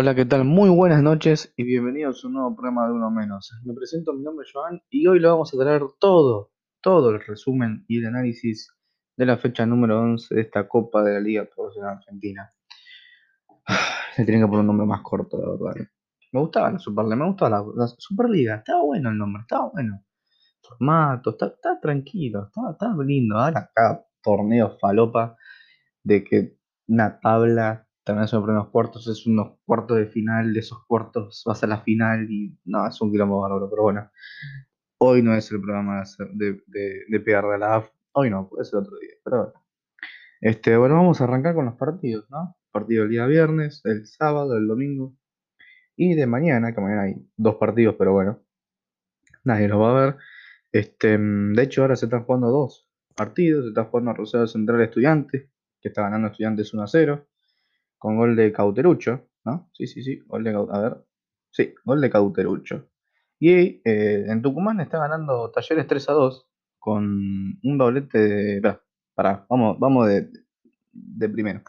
Hola, ¿qué tal? Muy buenas noches y bienvenidos a un nuevo programa de Uno Menos. Me presento, mi nombre es Joan y hoy lo vamos a traer todo, todo el resumen y el análisis de la fecha número 11 de esta Copa de la Liga Profesional Argentina. Le tienen que poner un nombre más corto, la verdad. Me gustaba la Superliga, me gustaba la, Superliga, estaba bueno el nombre, estaba bueno. Formato, está, está tranquilo, estaba, estaba lindo. Ahora cada torneo falopa de que una tabla también son primeros cuartos, es unos cuartos de final, de esos cuartos vas a la final y no, es un quilombo bárbaro, pero bueno, hoy no es el programa de, de, de pegar de la AF, hoy no, puede ser otro día, pero bueno. Este, bueno, vamos a arrancar con los partidos, ¿no? Partido el día viernes, el sábado, el domingo y de mañana, que mañana hay dos partidos, pero bueno, nadie los va a ver. Este, mm, de hecho, ahora se están jugando dos partidos, se está jugando Rosario Central Estudiantes, que está ganando Estudiantes 1 a 0 con gol de Cauterucho, ¿no? Sí, sí, sí, gol de A ver. Sí, gol de Cauterucho. Y eh, en Tucumán está ganando Talleres 3 a 2 con un doblete de. Pará, vamos, vamos de, de primero.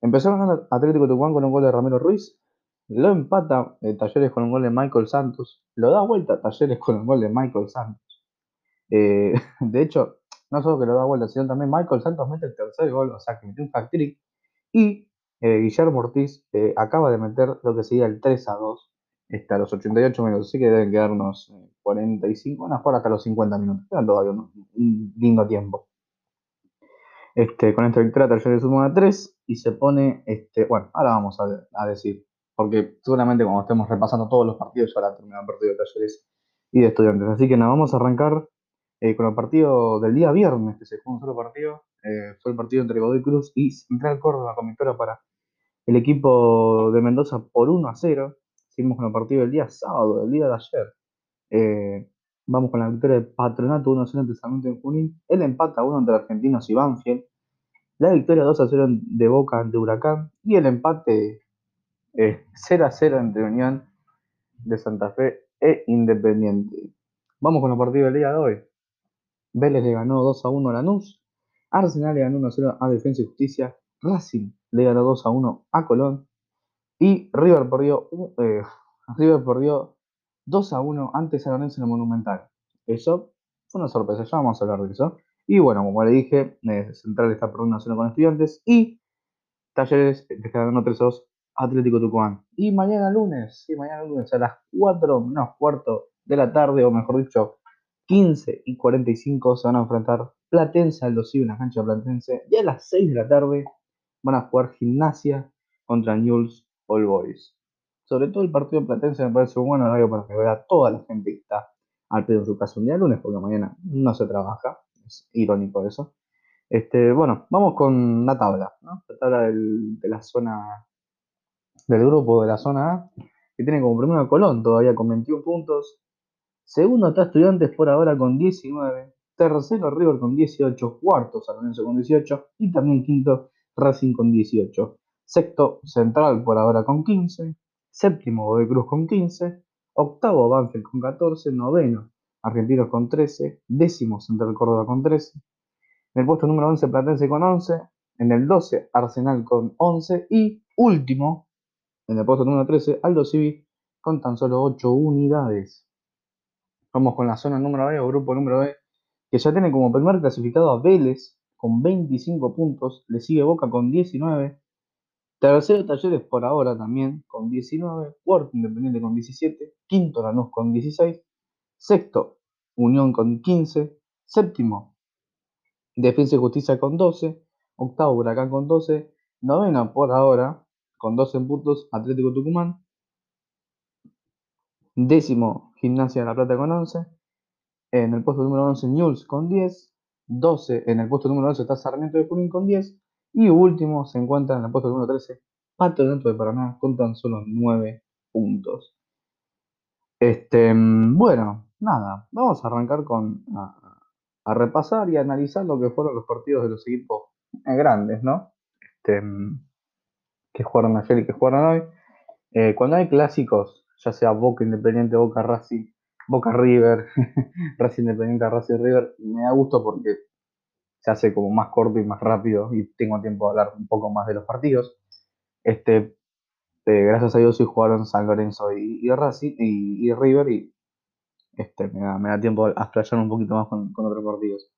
Empezó ganando Atlético Tucumán con un gol de Ramiro Ruiz. Lo empata eh, Talleres con un gol de Michael Santos. Lo da vuelta Talleres con un gol de Michael Santos. Eh, de hecho, no solo que lo da vuelta, sino también Michael Santos mete el tercer gol, o sea que metió un hat-trick. Y eh, Guillermo Ortiz eh, acaba de meter lo que sería el 3 a 2 este, a los 88 minutos. Así que deben quedar unos eh, 45, van a jugar hasta los 50 minutos. Quedan todavía un, lindo tiempo. Este, con esta victoria Talleres suma a 3 y se pone, este, bueno, ahora vamos a, decir, porque seguramente cuando estemos repasando todos los partidos ya habrá terminado el partido de Talleres y de Estudiantes. Así que nada, vamos a arrancar eh, con el partido del día viernes, que se jugó un solo partido. Fue el partido entre Godoy Cruz y Central Córdoba con victoria para el equipo de Mendoza por 1 a 0. Seguimos con el partido del día sábado, del día de ayer. Eh, vamos con la victoria de Patronato 1 a 0 ante Sarmiento en Junín. El empate a 1 entre Argentinos y Banfield. La victoria 2 a 0 de Boca ante Huracán. Y el empate eh, 0 a 0 entre Unión de Santa Fe e Independiente. Vamos con el partido del día de hoy. Vélez le ganó 2 a 1 a Lanús. Arsenal le ganó 1 a 0 a Defensa y Justicia. Racing le ganó 2 a 1 a Colón. Y River perdió, eh, River perdió 2 a 1 ante San Lorenzo en el Monumental. Eso fue una sorpresa, ya vamos a hablar de eso. Y bueno, como le dije, eh, Central está perdiendo 1 a 0 con Estudiantes. Y Talleres que está ganando 3 a 2 Atlético Tucumán. Y mañana lunes, sí, mañana lunes a las 4 menos cuarto de la tarde, o mejor dicho, 15 y 45 se van a enfrentar Platense al Dosivo en la cancha Platense. Y a las 6 de la tarde van a jugar Gimnasia contra Newell's All Boys. Sobre todo el partido Platense me parece un buen horario para que vea toda la gente que está al pedo en su casa un día lunes, porque mañana no se trabaja. Es irónico eso. Este, bueno, vamos con la tabla. La tabla de la zona del grupo de la zona A, que tiene como primero a Colón todavía con 21 puntos. Segundo está Estudiantes por ahora con 19. Tercero River con 18. Cuarto San Lorenzo con 18. Y también quinto Racing con 18. Sexto Central por ahora con 15. Séptimo Godoy Cruz con 15. Octavo Banfield con 14. Noveno Argentinos con 13. Décimo Central Córdoba con 13. En el puesto número 11 Platense con 11. En el 12 Arsenal con 11. Y último, en el puesto número 13 Aldo Civi con tan solo 8 unidades. Vamos con la zona número B o grupo número B, que ya tiene como primer clasificado a Vélez con 25 puntos, le sigue Boca con 19, tercero Talleres por ahora también con 19, cuarto Independiente con 17, quinto Lanús con 16, sexto Unión con 15, séptimo Defensa y Justicia con 12, octavo Huracán con 12, novena por ahora con 12 puntos Atlético Tucumán, décimo Gimnasia de la Plata con 11, en el puesto número 11 Newell's con 10, 12 en el puesto número 12 está Sarmiento de Junín con 10 y último se encuentra en el puesto número 13 Patronato de Paraná con tan solo 9 puntos. Este, mm, bueno, nada, vamos a arrancar con a, a repasar y analizar lo que fueron los partidos de los equipos eh, grandes, ¿no? Este, mm, que jugaron ayer y que jugaron hoy. Eh, cuando hay clásicos, ya sea Boca Independiente, Boca Racing, Boca River, Racing Independiente, Racing River, me da gusto porque se hace como más corto y más rápido y tengo tiempo de hablar un poco más de los partidos. Este, Este, gracias a Dios hoy jugaron San Lorenzo y, Racing y, River y este, me, da, me da tiempo a explayar un poquito más con, con otros partidos.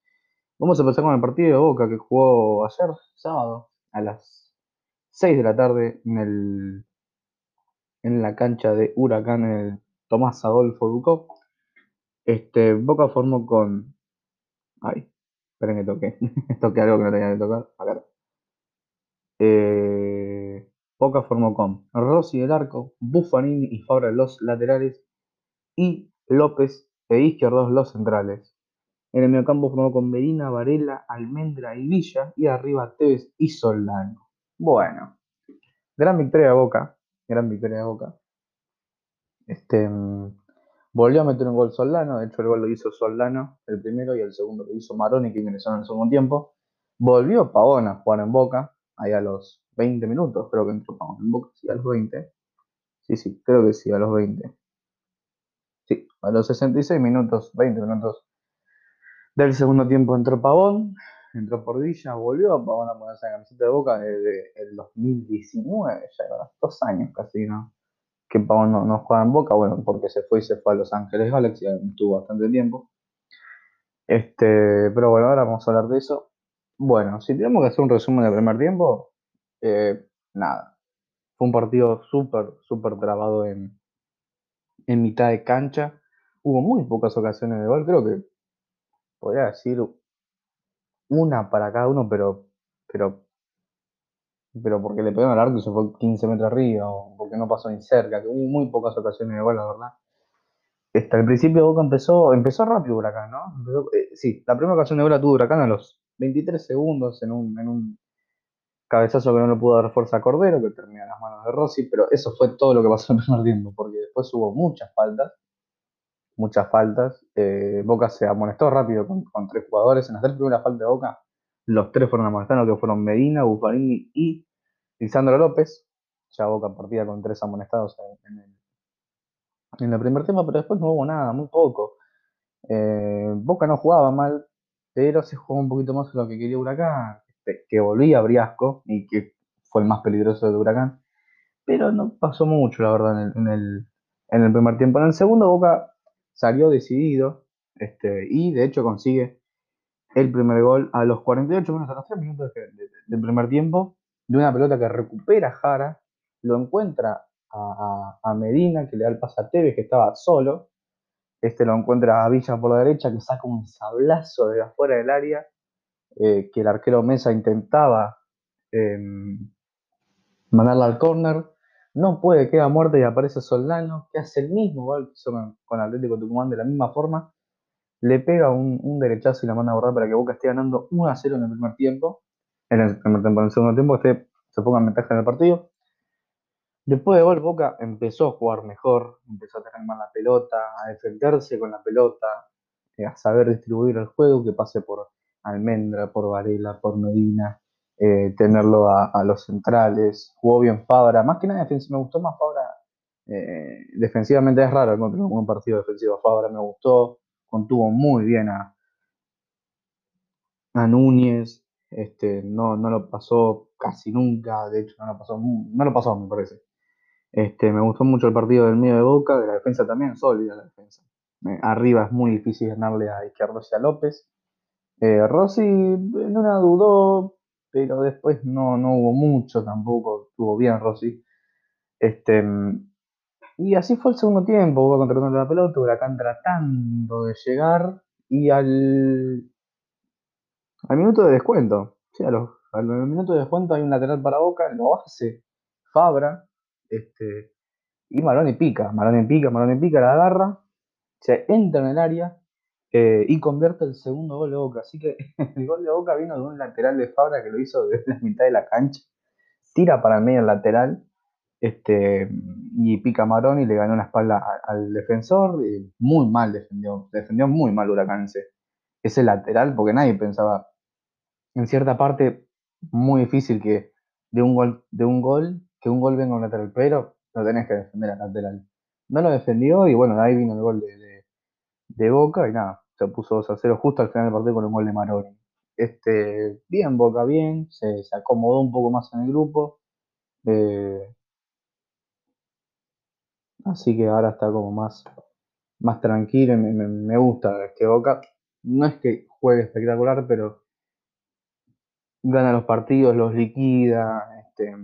Vamos a empezar con el partido de Boca que jugó ayer, sábado, a las 6 de la tarde en, el, en la cancha de Huracán, el Tomás Adolfo Ducó. Este, Boca formó con. Ay, esperen que toque. toqué algo que no tenía que tocar. Acá. Eh, Boca formó con Rossi del arco, Buffarini y Fabra los laterales y López e Izquierdos los centrales. En el mediocampo formó con Medina, Varela, Almendra y Villa y arriba Tevez y Soldano. Bueno, gran victoria de Boca, gran victoria de Boca. Este, mm, volvió a meter un gol Soldano, de hecho el gol lo hizo Soldano, el primero, y el segundo lo hizo Maroni, que ingresó en el segundo tiempo. Volvió Pavona a jugar en Boca, ahí a los 20 minutos, creo que entró Pavona en Boca, sí, a los 20. Sí, sí, creo que sí, a los 20. Sí, a los 66 minutos, 20 minutos del segundo tiempo entró Pavón, entró por Villa, volvió a Pavón a ponerse la camiseta de Boca desde el 2019, ya dos años casi, ¿no? Que Pavón no, no juega en Boca, bueno, porque se fue y se fue a Los Ángeles Galaxy, estuvo bastante tiempo. Este, pero bueno, ahora vamos a hablar de eso. Bueno, si tenemos que hacer un resumen del primer tiempo, eh, nada. Fue un partido súper, súper trabado en, en mitad de cancha. Hubo muy pocas ocasiones de gol, creo que podría decir una para cada uno, pero, pero, pero porque le pegaron al arco y se fue 15 metros arriba, o porque no pasó ni cerca, que hubo muy pocas ocasiones de gol, la verdad. Hasta el principio Boca empezó, empezó rápido Huracán, ¿no? Eh, sí, la primera ocasión de gol la tuvo Huracán a los 23 segundos en un, en un cabezazo que no le pudo dar fuerza a Cordero, que termina en las manos de Rossi, pero eso fue todo lo que pasó en el primer tiempo, porque después hubo muchas faltas, muchas faltas. Eh, Boca se amonestó rápido con, tres jugadores. En las tres primeras faltas de Boca, los tres fueron amonestados, que fueron Medina, Buffarini y Lisandro López. Ya Boca partía con tres amonestados en, el, en el primer tiempo, pero después no hubo nada, muy poco. Eh, Boca no jugaba mal, pero se jugó un poquito más de lo que quería Huracán, este, que volvía Briasco y que fue el más peligroso de Huracán. Pero no pasó mucho, la verdad, en el, en el primer tiempo. En el segundo, Boca salió decidido este, y de hecho consigue el primer gol a los 48 minutos, a los 3 minutos del primer tiempo, de una pelota que recupera Jara, lo encuentra a, Medina, que le da el pase a Tevez, que estaba solo, este lo encuentra a Villa por la derecha, que saca un sablazo de afuera del área, eh, que el arquero Mesa intentaba eh, mandarla al córner, no puede, queda muerto y aparece Soldano, que hace el mismo gol que hizo con, Atlético Tucumán de la misma forma. Le pega un, derechazo y la manda a borrar para que Boca esté ganando 1 a 0 en el primer tiempo. En el primer tiempo, en el segundo tiempo, esté, se ponga en ventaja en el partido. Después de gol, Boca empezó a jugar mejor, empezó a tener más la pelota, a defenderse con la pelota, eh, a saber distribuir el juego, que pase por Almendra, por Varela, por Medina, eh, tenerlo a, los centrales. Jugó bien Fabra, más que nada me gustó más Fabra. Eh, defensivamente es raro encontrar un partido defensivo. Fabra me gustó, contuvo muy bien a, a Núñez. Este, no, no lo pasó casi nunca, de hecho no lo pasó, no lo pasó me parece. Este, me gustó mucho el partido del medio de Boca, de la defensa también, sólida la defensa. Eh, arriba es muy difícil ganarle a Izquierdo y a López. Rossi no una dudó, pero después no, no hubo mucho tampoco, estuvo bien Rossi. Este, y así fue el segundo tiempo, Boca controlando la pelota, Huracán tratando de llegar y al, al minuto de descuento, los, al minuto de descuento hay un lateral para Boca, lo hace Fabra, este, y Maroni pica, Maroni pica, Maroni pica, la agarra, se entra en el área eh, y convierte el segundo gol de Boca. Así que el gol de Boca vino de un lateral de Fabra que lo hizo desde la mitad de la cancha. Tira para el medio lateral este, y pica Marón y le ganó la espalda al defensor. muy mal defendió, defendió muy mal Huracanse. Ese lateral, porque nadie pensaba, en cierta parte, muy difícil que de un gol, de un gol que un gol venga un lateral, pero lo tenés que defender al lateral. No lo defendió y bueno, ahí vino el gol de, de Boca y nada, se puso 2 a 0 justo al final del partido con un gol de Maroni. Este, bien Boca, bien, se, acomodó un poco más en el grupo. Eh, Así que ahora está como más, más tranquilo y me, me, me gusta este Boca. No es que juegue espectacular, pero gana los partidos, los liquida. Este,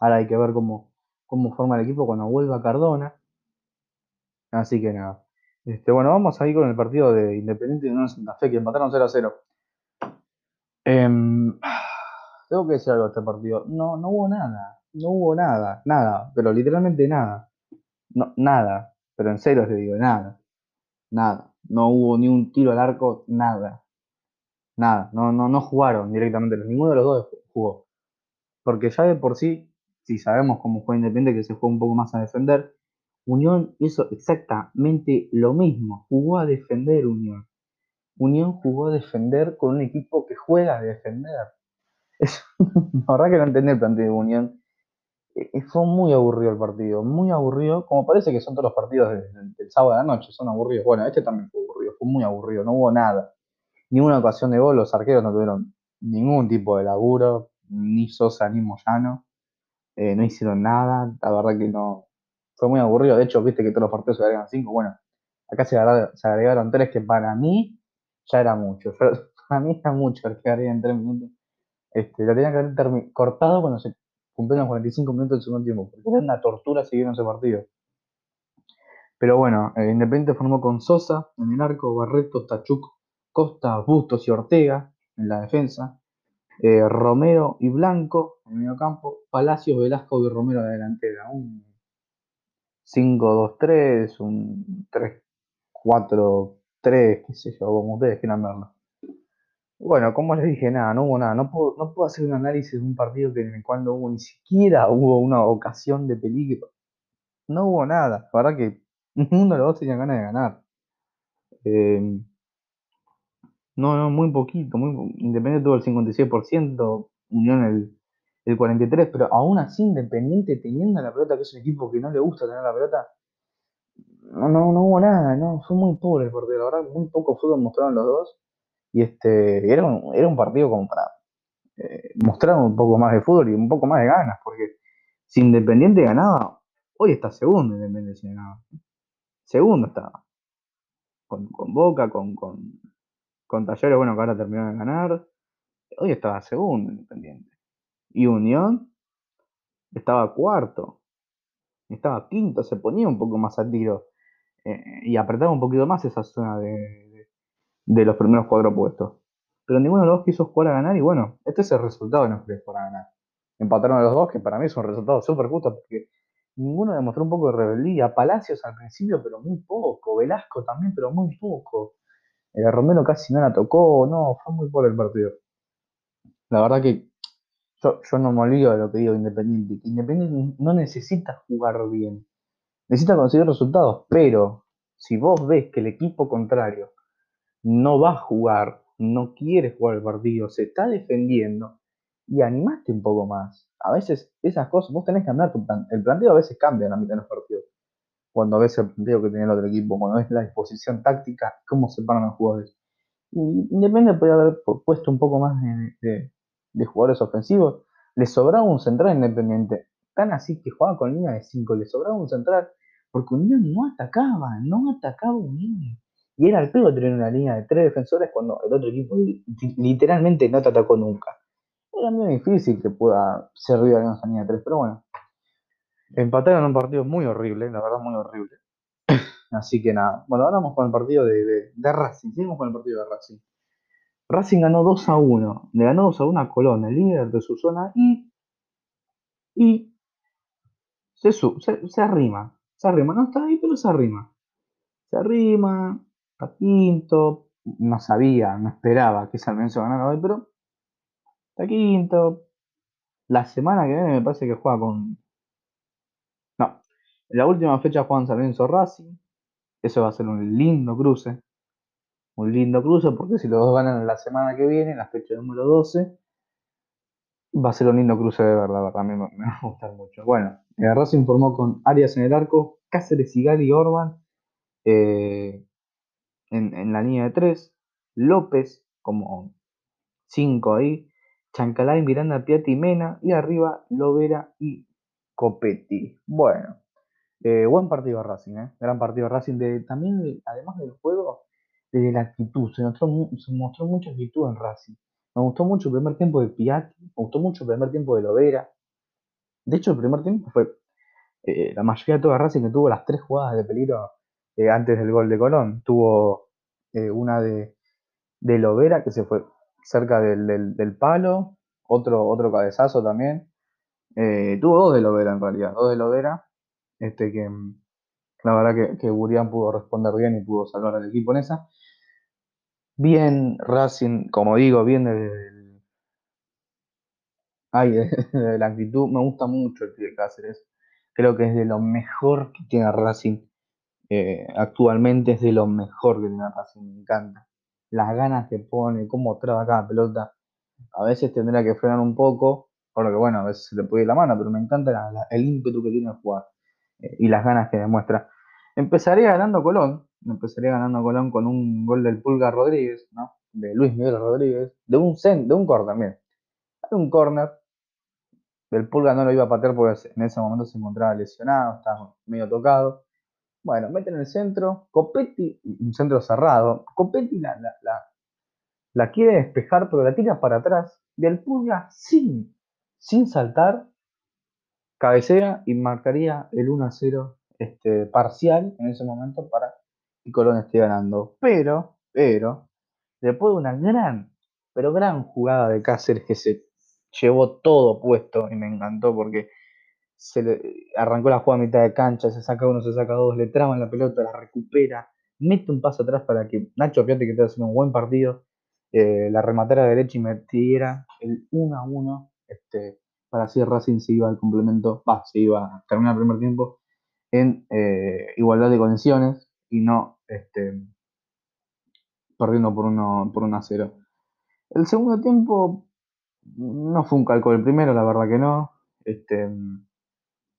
ahora hay que ver cómo, cómo forma el equipo cuando vuelva Cardona. Así que nada. Este, bueno, vamos a ir con el partido de Independiente y Unión Santa Fe, que empataron 0 a 0. Em, tengo que decir algo de este partido. No, no hubo nada. No hubo nada. Nada. Pero literalmente nada. Nada. Pero en serio te digo, nada. Nada. No hubo ni un tiro al arco, nada. Nada. No, no, no jugaron directamente. Ninguno de los dos jugó. Porque ya de por sí, si sabemos cómo fue Independiente, que se fue un poco más a defender, Unión hizo exactamente lo mismo. Jugó a defender Unión. Unión jugó a defender con un equipo que juega a defender. Es, la verdad que no entendí el planteo de Unión. Eh, eh, fue muy aburrido el partido, muy aburrido, como parece que son todos los partidos del, sábado de la noche, son aburridos. Bueno, este también fue aburrido, fue muy aburrido, no hubo nada. Ni una ocasión de gol, los arqueros no tuvieron ningún tipo de laburo, ni Sosa ni Moyano, eh, no hicieron nada, la verdad que no, fue muy aburrido. De hecho, viste que todos los partidos se agregan cinco, bueno, acá se agregaron, tres que para mí ya era mucho, para mí era mucho el que agregan tres minutos. Este, lo tenía que haber cortado cuando se cumplieron 45 minutos del segundo tiempo, porque era una tortura seguir en ese partido. Pero bueno, eh, Independiente formó con Sosa en el arco, Barreto, Tachuc, Costa, Bustos y Ortega en la defensa, eh, Romero y Blanco en el medio campo, Palacios, Velasco y Romero en la delantera. Un 5-2-3, un 3-4-3, qué sé yo, como ustedes quieran verlo. Bueno, como les dije, nada, no hubo nada. No puedo, hacer un análisis de un partido que en el cual no hubo ni siquiera hubo una ocasión de peligro. No hubo nada. La verdad que ninguno de los dos tenía ganas de ganar. Em, no, no, muy poquito. Muy, Independiente tuvo el 56%, Unión el, el 43%, pero aún así Independiente teniendo la pelota, que es un equipo que no le gusta tener la pelota, no, no, no hubo nada, no, fue muy pobre el partido. La verdad, muy poco fútbol mostraron los dos. Y este, era un, era un partido como para eh, mostrar un poco más de fútbol y un poco más de ganas, porque si Independiente ganaba, hoy está segundo Independiente si ganaba. Segundo estaba. Con, Boca, con, con, con Talleres, bueno, que ahora terminó de ganar. Hoy estaba segundo Independiente. Y Unión estaba cuarto. Estaba quinto, se ponía un poco más al tiro. Eh, y apretaba un poquito más esa zona de, de los primeros cuatro puestos. Pero ninguno de los dos quiso jugar a ganar y bueno, este es el resultado de no querer jugar a ganar. Empataron a los dos, que para mí es un resultado súper justo porque ninguno demostró un poco de rebeldía. Palacios al principio, pero muy poco. Velasco también, pero muy poco. El Romero casi no la tocó. No, fue muy pobre el partido. La verdad que yo, yo no me olvido de lo que digo Independiente. Independiente no necesita jugar bien. Necesita conseguir resultados. Pero si vos ves que el equipo contrario no va a jugar, no quiere jugar el partido, se está defendiendo y animaste un poco más. A veces esas cosas, vos tenés que cambiar tu plan. El planteo a veces cambia en la mitad de los partidos. Cuando ves el planteo que tiene el otro equipo, cuando ves la disposición táctica, cómo se paran los jugadores. Independiente podría haber puesto un poco más de, jugadores ofensivos. Le sobraba un central independiente. Tan así que jugaba con línea de 5, le sobraba un central. Porque Unión no atacaba, no atacaba Unión. Y era el peor tener una línea de tres defensores cuando el otro equipo literalmente no te atacó nunca. Era muy difícil que pueda ser en esa línea de tres, pero bueno. Empataron un partido muy horrible, la verdad muy horrible. Así que nada. Bueno, ahora vamos con el partido de, Racing. Seguimos con el partido de Racing. Racing ganó 2 a 1. Le ganó 2 a 1 a Colón, el líder de su zona, y. Y. Se, se, se arrima. Se arrima. No está ahí, pero se arrima. Se arrima quinto, no sabía, no esperaba que San Lorenzo ganara hoy, pero está quinto. La semana que viene me parece que juega con. No, en la última fecha juegan San Lorenzo Racing. Eso va a ser un lindo cruce. Un lindo cruce porque si los dos ganan la semana que viene, la fecha número 12, va a ser un lindo cruce de verdad, verdad, me, me va a gustar mucho. Bueno, eh, Racing formó con Arias en el arco, Cáceres, y Orban. Eh, en, la línea de 3, López como 5 ahí, Chancalay, Miranda, Piatti Mena, y arriba Lovera y Copetti. Bueno, Eh, buen partido Racing, ¿eh? Gran partido Racing. De, también, además del juego, de la actitud. Se mostró, mucha actitud en Racing. Me gustó mucho el primer tiempo de Piatti, me gustó mucho el primer tiempo de Lovera. De hecho, el primer tiempo fue eh, la mayoría de toda Racing que tuvo las tres jugadas de peligro eh, antes del gol de Colón. Tuvo eh, una de, de Lovera que se fue cerca del, del, palo, otro, otro cabezazo también. tuvo dos de Lovera en realidad, dos de Lovera, este que la verdad que, que pudo responder bien y pudo salvar al equipo en esa. Bien Racing, como digo, bien desde Ay, de, la actitud, me gusta mucho el de Cáceres. Creo que es de lo mejor que tiene Racing eh, actualmente, es de lo mejor que tiene Racing, me encanta. Las ganas que pone, cómo traba cada pelota. A veces tendrá que frenar un poco, por lo que bueno, a veces se le puede ir la mano, pero me encanta el ímpetu que tiene a jugar eh, y las ganas que demuestra. Empezaría ganando Colón, empezaría ganando Colón con un gol del Pulga Rodríguez, ¿no? De Luis Miguel Rodríguez, de un cent, de un corner también. De un corner, del Pulga no lo iba a patear porque en ese momento se encontraba lesionado, estaba medio tocado. Bueno, mete en el centro, Copetti, un centro cerrado, Copetti la, la, quiere despejar, pero la tira para atrás. Del Pulga sin, sin saltar, cabecea y marcaría el 1 a 0 este, parcial en ese momento para que Colón esté ganando. Pero, pero, después de una gran, pero gran jugada de Cáceres que se llevó todo puesto y me encantó porque se le arrancó la jugada a mitad de cancha, se saca uno, se saca dos, le traban la pelota, la recupera, mete un paso atrás para que Nacho Piatti, que está haciendo un buen partido, eh, la rematara derecha y metiera el 1 a 1, este, para así Racing se iba al complemento, va, se iba a terminar el primer tiempo en eh, igualdad de condiciones y no este, perdiendo por 1 por 1 a 0. El segundo tiempo no fue un cálculo el primero, la verdad que no. Este,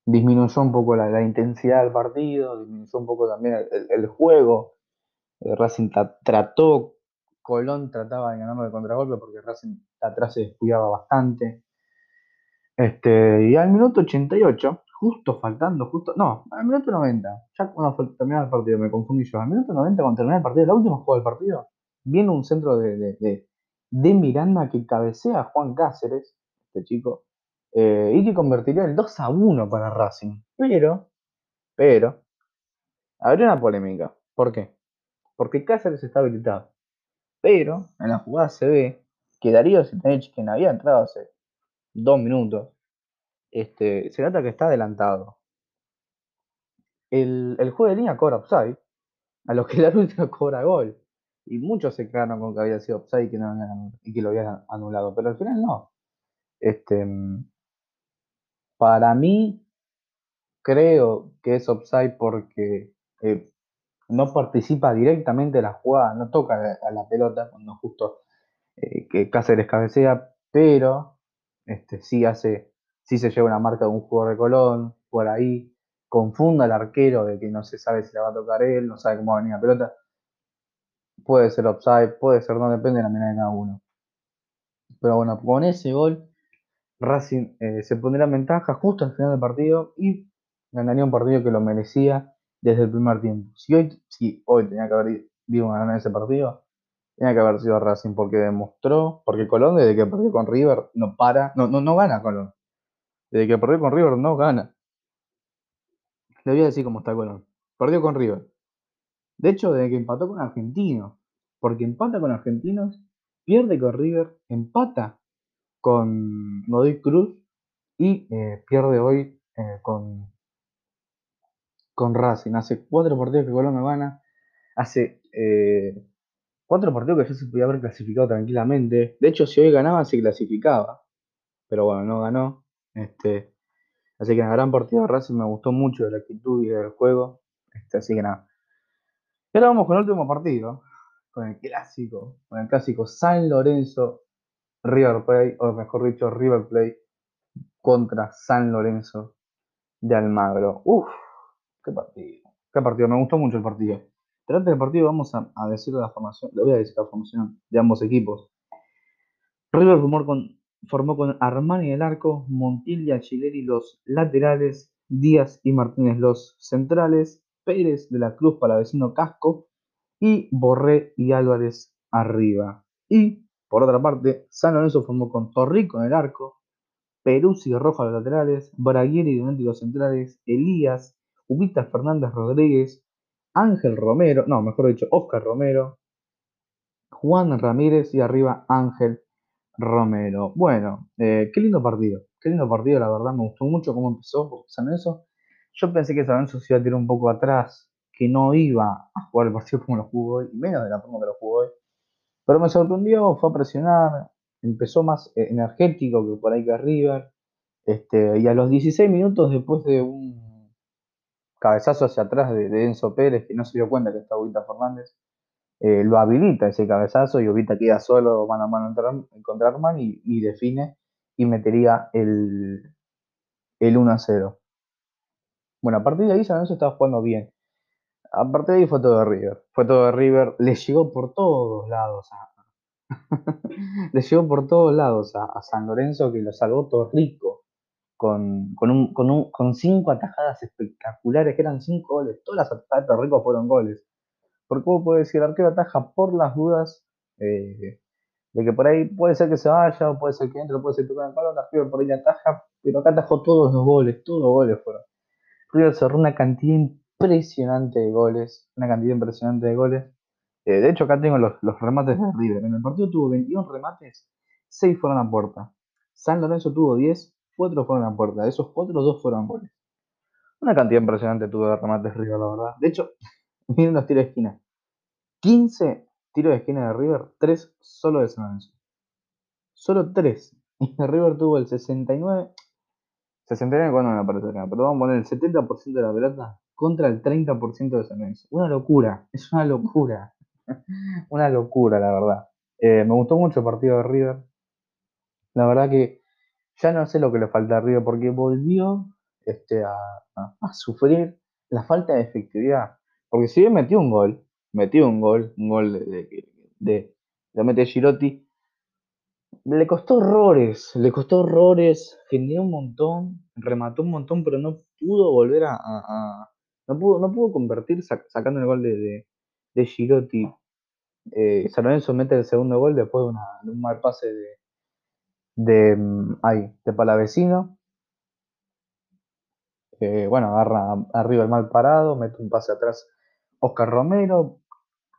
disminuyó un poco la, intensidad del partido, disminuyó un poco también el, juego. Eh, Racing trató, Colón trataba de ganarlo de contragolpe porque Racing atrás se descuidaba bastante. Este, y al minuto 88, justo faltando, justo, no, al minuto 90, ya cuando terminaba el partido, me confundí yo, al minuto 90 cuando terminaba el partido, la última jugada del partido, viene un centro de, de Miranda que cabecea a Juan Cáceres, este chico, eh, y que convertiría el 2 a 1 para Racing. Pero, pero, habría una polémica. ¿Por qué? Porque Cáceres está habilitado. Pero en la jugada se ve que Darío Sitanich, quien había entrado hace dos minutos, este, se nota que está adelantado. El, el juego de línea cobra upside, a lo que el árbitro cobra gol y muchos se quedaron con que había sido offside y que, no, y que lo habían anulado, pero al final no. Este, para mí, creo que es offside porque eh, no participa directamente en la jugada, no toca a la pelota cuando justo eh, que Cáceres cabecea, pero este, sí hace, sí se lleva una marca de un jugador de Colón por ahí, confunda al arquero de que no se sabe si la va a tocar él, no sabe cómo va a venir la pelota Puede ser upside, puede ser no, depende de la mirada de cada uno. Pero bueno, con ese gol, Racing eh, se pondría en ventaja justo al final del partido y ganaría un partido que lo merecía desde el primer tiempo. Si hoy, si hoy tenía que haber vivo ganar ese partido, tenía que haber sido Racing porque demostró, porque Colón desde que perdió con River no para, no, no, no gana Colón. Desde que perdió con River no gana. Le voy a decir cómo está Colón. Perdió con River. De hecho, desde que empató con Argentinos, porque empata con Argentinos, pierde con River, empata con Godoy Cruz y eh, pierde hoy eh, con, con Racing. Hace cuatro partidos que Colón no gana, hace eh, cuatro partidos que ya se podía haber clasificado tranquilamente. De hecho, si hoy ganaba, se clasificaba, pero bueno, no ganó. Este, así que en el gran partido de Racing me gustó mucho la actitud y del juego. Este, así que nada. Y ahora vamos con el último partido, con el clásico, con el clásico San Lorenzo River Plate, o mejor dicho, River Plate contra San Lorenzo de Almagro. Uf, qué partido, qué partido, me gustó mucho el partido. Durante el partido vamos a, decir la formación, le voy a decir la formación de ambos equipos. River formó con, Armani el arco, Montilla, Chileri los laterales, Díaz y Martínez los centrales, Pérez de la Cruz para vecino Casco y Borré y Álvarez arriba. Y por otra parte, San Lorenzo formó con Torrico en el arco, Peruzzi y Roja los laterales, Braguieri y los centrales, Elías, Ubita Fernández Rodríguez, Ángel Romero, no, mejor dicho, Oscar Romero, Juan Ramírez y arriba Ángel Romero. Bueno, eh, qué lindo partido. Qué lindo partido, la verdad. Me gustó mucho cómo empezó San Lorenzo. Yo pensé que San Lorenzo se iba a tirar un poco atrás, que no iba a jugar el partido como lo jugó hoy, menos de la forma que lo jugó hoy. Pero me sorprendió, fue a presionar, empezó más eh, energético que por ahí que River. Este, y a los 16 minutos después de un cabezazo hacia atrás de, Enzo Pérez, que no se dio cuenta que estaba Ubita Fernández, eh, lo habilita ese cabezazo y Ubita queda solo mano a mano contra Arman y, define y metería el, el 1 a 0. Bueno, a partir de ahí San Lorenzo estaba jugando bien. A partir de ahí fue todo de River. Fue todo de River. Le llegó por todos lados. le llegó por todos lados a, San Lorenzo que lo salvó todo rico. Con, un, con, cinco atajadas espectaculares, que eran cinco goles. Todas las atajadas de Torrico fueron goles. Porque vos podés decir, arquero ataja por las dudas eh, de que por ahí puede ser que se vaya, o puede ser que entre, puede ser que toque el palo, River por ahí ataja, pero acá atajó todos los goles, todos los goles fueron. River cerró una cantidad impresionante de goles, una cantidad impresionante de goles. Eh, de hecho, acá tengo los, remates de River. En el partido tuvo 21 remates, 6 fueron a puerta. San Lorenzo tuvo 10, 4 fueron a puerta. De esos 4, 2 fueron goles. Una cantidad impresionante tuvo de remates River, la verdad. De hecho, miren los tiros de esquina. 15 tiros de esquina de River, 3 solo de San Lorenzo. Solo 3. Y River tuvo el 69. 69 cuando me aparece acá, pero vamos a poner el 70% de la pelota contra el 30% de San Lorenzo. Una locura, es una locura. una locura, la verdad. Eh, me gustó mucho el partido de River. La verdad que ya no sé lo que le falta a River porque volvió este, a, sufrir la falta de efectividad. Porque si bien metió un gol, metió un gol, un gol de, de, de, de mete Girotti, le costó horrores, le costó horrores, generó un montón, remató un montón, pero no pudo volver a, no pudo, no pudo convertir sacando el gol de, de, Girotti. Eh, San Lorenzo mete el segundo gol después de, un mal pase de, de, mm, ay, de Palavecino. Eh, bueno, agarra arriba el mal parado, mete un pase atrás Oscar Romero,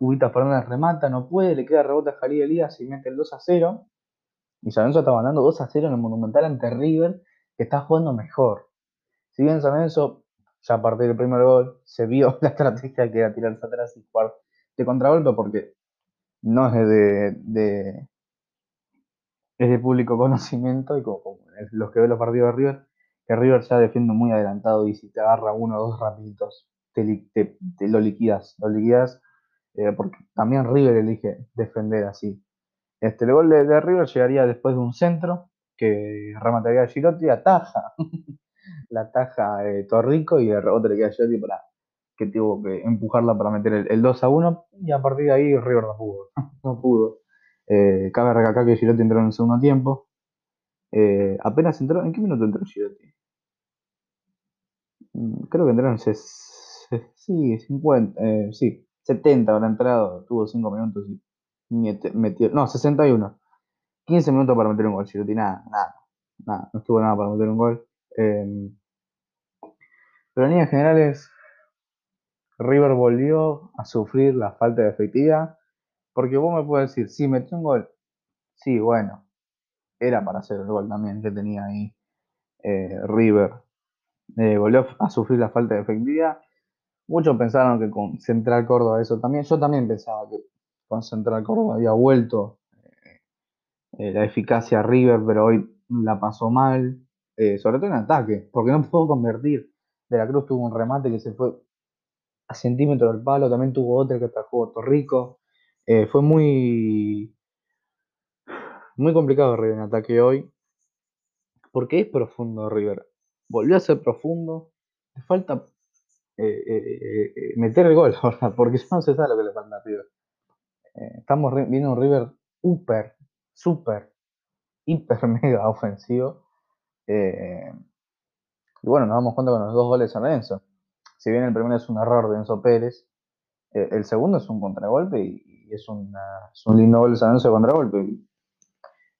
Ubita Fernández remata, no puede, le queda rebote a Jalí Elías y mete el 2 a 0. Y San Lorenzo está ganando 2 a 0 en el Monumental ante River, que está jugando mejor. Si bien San Lorenzo ya a partir del primer gol se vio la estrategia que era tirarse atrás y jugar de contragolpe porque no es de, es de público conocimiento y como, los que ven los partidos de River, que River ya defiende muy adelantado y si te agarra uno o dos rapiditos, te, lo liquidas, lo liquidas eh, porque también River elige defender así. Este, el gol de, River llegaría después de un centro que remataría a Girotti, ataja la taja eh, Torrico y el rebote le queda Girotti para que tuvo que empujarla para meter el, 2 a 1 y a partir de ahí River no pudo. no pudo. Eh, cabe recalcar que Girotti entró en el segundo tiempo. Eh, apenas entró. ¿En qué minuto entró Girotti? Mm, creo que entró en sí, 50, eh, sí, 70 habrá entrado, tuvo 5 minutos y metió, no, 61. 15 minutos para meter un gol, Girotti, nada, nada, nada, no estuvo nada para meter un gol. Em, pero en líneas generales, River volvió a sufrir la falta de efectividad. Porque vos me puedes decir, sí, metió un gol. Sí, bueno, era para hacer el gol también que tenía ahí eh, River. Eh, volvió a sufrir la falta de efectividad. Muchos pensaron que con Central Córdoba eso también. Yo también pensaba que con Central Córdoba había vuelto eh, la eficacia a River, pero hoy la pasó mal. Eh, sobre todo en ataque, porque no pudo convertir. De la Cruz tuvo un remate que se fue a centímetros del palo, también tuvo otro que atajó Torrico. Eh, fue muy, muy complicado River en ataque hoy, porque es profundo River. Volvió a ser profundo, le falta eh, meter el gol porque no se sabe lo que le falta a River. estamos viendo un River super, super, hiper mega ofensivo eh, Y bueno, nos damos cuenta con los dos goles de San. Si bien el primero es un error de Enzo Pérez, eh, el segundo es un contragolpe y, es, un lindo gol de San de contragolpe.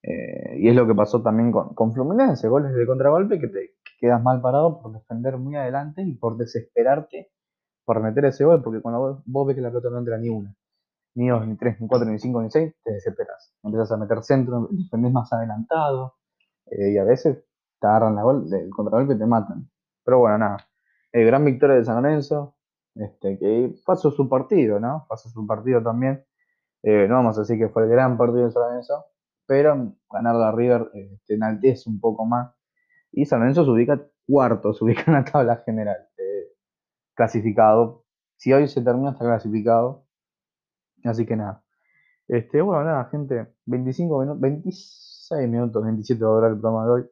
Eh, y es lo que pasó también con, con Fluminense, goles de contragolpe que te quedas mal parado por defender muy adelante y por desesperarte por meter ese gol, porque cuando vos, ves que la pelota no entra ni una, ni dos, ni tres, ni cuatro, ni cinco, ni seis, te desesperas. Empiezas a meter centro, defendés más adelantado, y a veces te agarran la gol, el contragolpe y te matan. Pero bueno, nada. Eh, gran victoria de San Lorenzo, este, que pasó su partido, ¿no? Pasó su partido también. Eh, no vamos a decir que fue el gran partido de San Lorenzo, pero ganar la River te enaltece un poco más. Y San Lorenzo se ubica cuarto, se ubica en la tabla general clasificado. Si hoy se termina, está clasificado. Así que nada. Este, bueno, nada, gente. 25 minutos, 26 minutos, 27 va a durar el programa de hoy.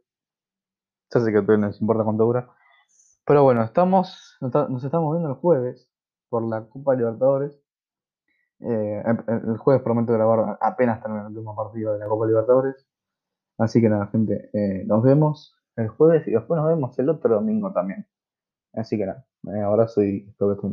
Ya sé que a ustedes les importa cuánto dura. Pero bueno, estamos, nos estamos viendo el jueves por la Copa Libertadores. Eh, el jueves prometo grabar apenas termina el último partido de la Copa Libertadores. Así que nada, gente, eh, nos vemos el jueves y después nos vemos el otro domingo también. Así que nada, ahora soy, espero que